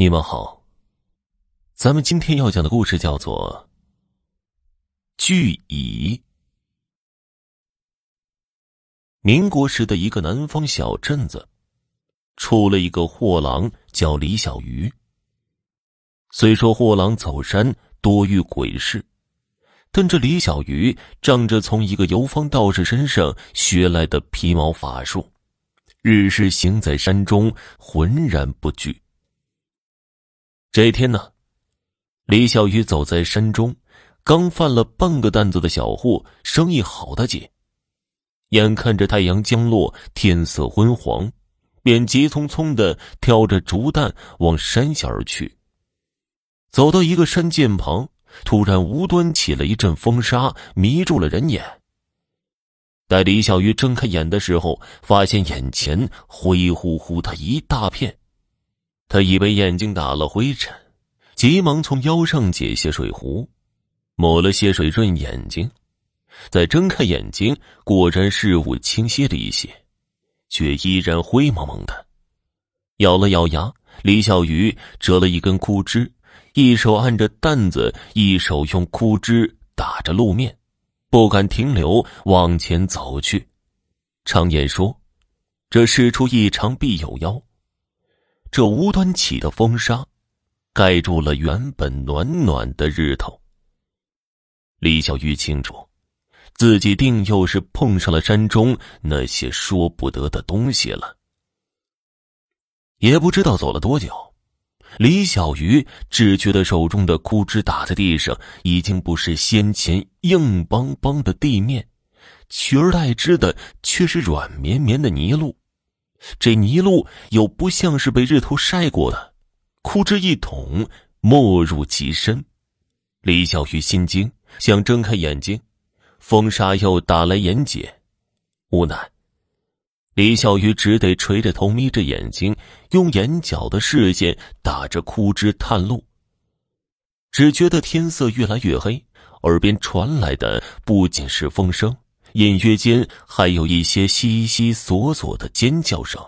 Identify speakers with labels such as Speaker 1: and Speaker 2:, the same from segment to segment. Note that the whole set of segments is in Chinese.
Speaker 1: 你们好，咱们今天要讲的故事叫做《巨蚁》。民国时的一个南方小镇子，出了一个货郎，叫李小鱼。虽说货郎走山多遇鬼事，但这李小鱼仗着从一个游方道士身上学来的皮毛法术，日日行在山中，浑然不惧。这一天呢，李小鱼走在山中，刚贩了半个担子的小货，生意好的紧。眼看着太阳将落，天色昏黄，便急匆匆的挑着竹担往山下而去。走到一个山涧旁，突然无端起了一阵风沙，迷住了人眼。待李小鱼睁开眼的时候，发现眼前灰乎乎的一大片。他以为眼睛打了灰尘，急忙从腰上解下水壶，抹了些水润眼睛，再睁开眼睛，果然事物清晰了一些，却依然灰蒙蒙的。咬了咬牙，李小鱼折了一根枯枝，一手按着担子，一手用枯枝打着路面，不敢停留，往前走去。常言说：“这事出异常必有妖。”这无端起的风沙，盖住了原本暖暖的日头。李小鱼清楚，自己定又是碰上了山中那些说不得的东西了。也不知道走了多久，李小鱼只觉得手中的枯枝打在地上，已经不是先前硬邦邦的地面，取而代之的却是软绵绵的泥路。这泥路又不像是被日头晒过的，枯枝一捅，没入其深。李小鱼心惊，想睁开眼睛，风沙又打来眼睑，无奈，李小鱼只得垂着头，眯着眼睛，用眼角的视线打着枯枝探路。只觉得天色越来越黑，耳边传来的不仅是风声。隐约间还有一些悉悉索索的尖叫声。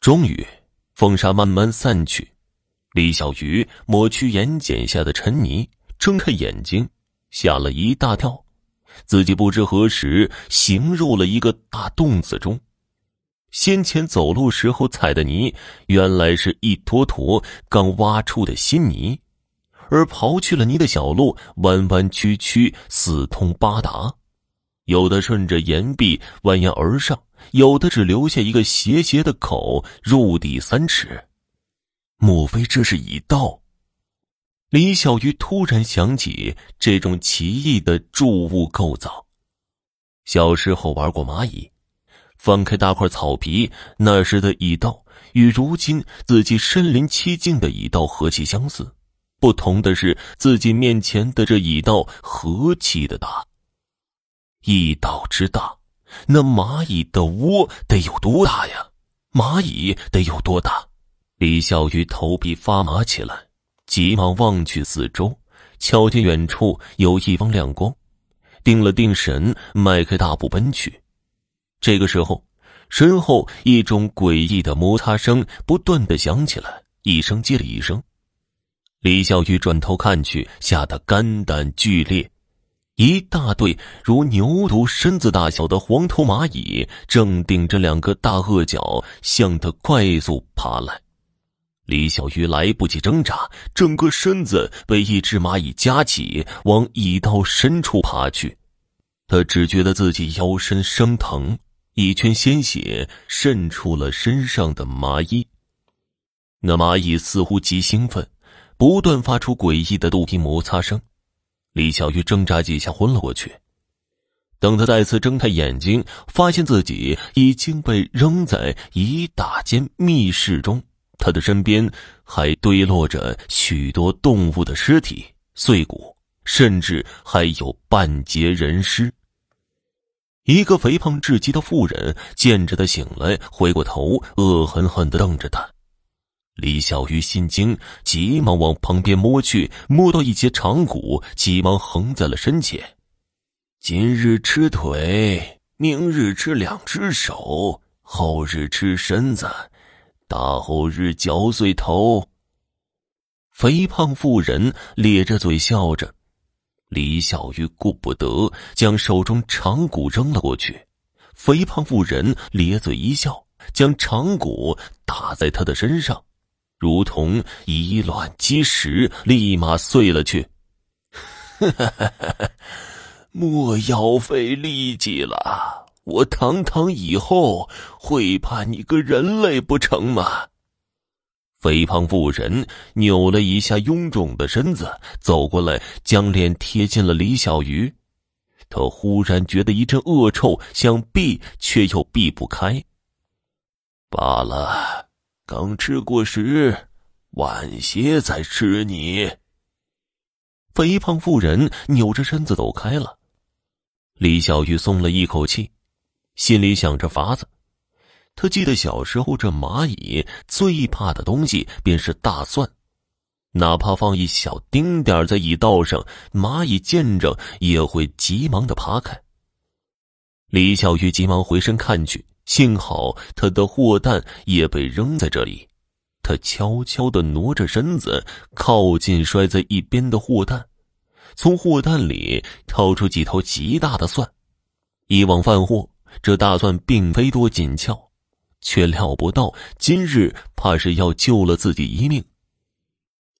Speaker 1: 终于，风沙慢慢散去，李小鱼抹去眼睑下的尘泥，睁开眼睛，吓了一大跳，自己不知何时行入了一个大洞子中。先前走路时候踩的泥，原来是一坨坨刚挖出的新泥，而刨去了泥的小路弯弯曲曲，四通八达。有的顺着岩壁蜿蜒而上，有的只留下一个斜斜的口，入底三尺。莫非这是蚁道？李小鱼突然想起这种奇异的筑物构造。小时候玩过蚂蚁，翻开大块草皮，那时的蚁道与如今自己身临其境的蚁道何其相似，不同的是自己面前的这蚁道何其的大。一岛之大，那蚂蚁的窝得有多大呀？蚂蚁得有多大？李小鱼头皮发麻起来，急忙望去四周，瞧见远处有一方亮光，定了定神，迈开大步奔去。这个时候，身后一种诡异的摩擦声不断的响起来，一声接了一声。李小鱼转头看去，吓得肝胆俱裂。一大队如牛犊身子大小的黄头蚂蚁，正顶着两个大颚角向他快速爬来。李小鱼来不及挣扎，整个身子被一只蚂蚁夹起，往蚁道深处爬去。他只觉得自己腰身生疼，一圈鲜血渗出了身上的麻衣。那蚂蚁似乎极兴奋，不断发出诡异的肚皮摩擦声。李小鱼挣扎几下，昏了过去。等他再次睁开眼睛，发现自己已经被扔在一大间密室中，他的身边还堆落着许多动物的尸体、碎骨，甚至还有半截人尸。一个肥胖至极的妇人见着他醒来，回过头，恶狠狠地瞪着他。李小鱼心惊，急忙往旁边摸去，摸到一截长骨，急忙横在了身前。今日吃腿，明日吃两只手，后日吃身子，大后日嚼碎头。肥胖妇人咧着嘴笑着，李小鱼顾不得，将手中长骨扔了过去。肥胖妇人咧嘴一笑，将长骨打在他的身上，如同以卵击石，立马碎了去。莫要费力气了，我堂堂以后会怕你个人类不成吗？肥胖妇人扭了一下臃肿的身子，走过来，将脸贴近了李小鱼。他忽然觉得一阵恶臭，想避却又避不开。罢了，刚吃过时，晚些再吃你。肥胖妇人扭着身子走开了。李小鱼松了一口气，心里想着法子。他记得小时候，这蚂蚁最怕的东西便是大蒜，哪怕放一小丁点在蚁道上，蚂蚁见着也会急忙的爬开。李小鱼急忙回身看去，幸好他的货担也被扔在这里。他悄悄的挪着身子，靠近摔在一边的货担，从货担里掏出几头极大的蒜。以往贩货，这大蒜并非多紧俏。却料不到今日怕是要救了自己一命。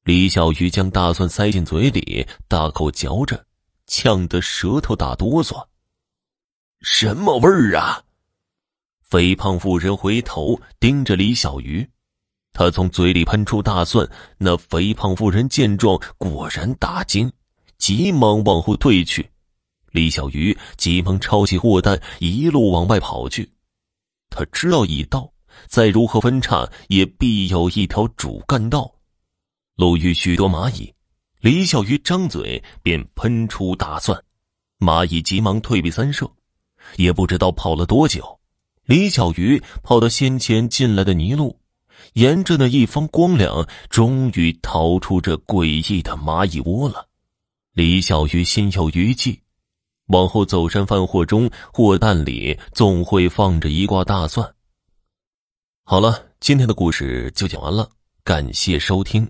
Speaker 1: 李小鱼将大蒜塞进嘴里，大口嚼着，呛得舌头打哆嗦。什么味儿啊！肥胖妇人回头盯着李小鱼，他从嘴里喷出大蒜。那肥胖妇人见状，果然大惊，急忙往后退去。李小鱼急忙抄起货担，一路往外跑去。他知道已到，再如何分叉，也必有一条主干道。路遇许多蚂蚁，李小鱼张嘴便喷出大蒜，蚂蚁急忙退避三舍。也不知道跑了多久，李小鱼跑到先前进来的泥路，沿着那一方光亮，终于逃出这诡异的蚂蚁窝了。李小鱼心有余悸。往后走山贩货中，货担里总会放着一挂大蒜。好了，今天的故事就讲完了，感谢收听。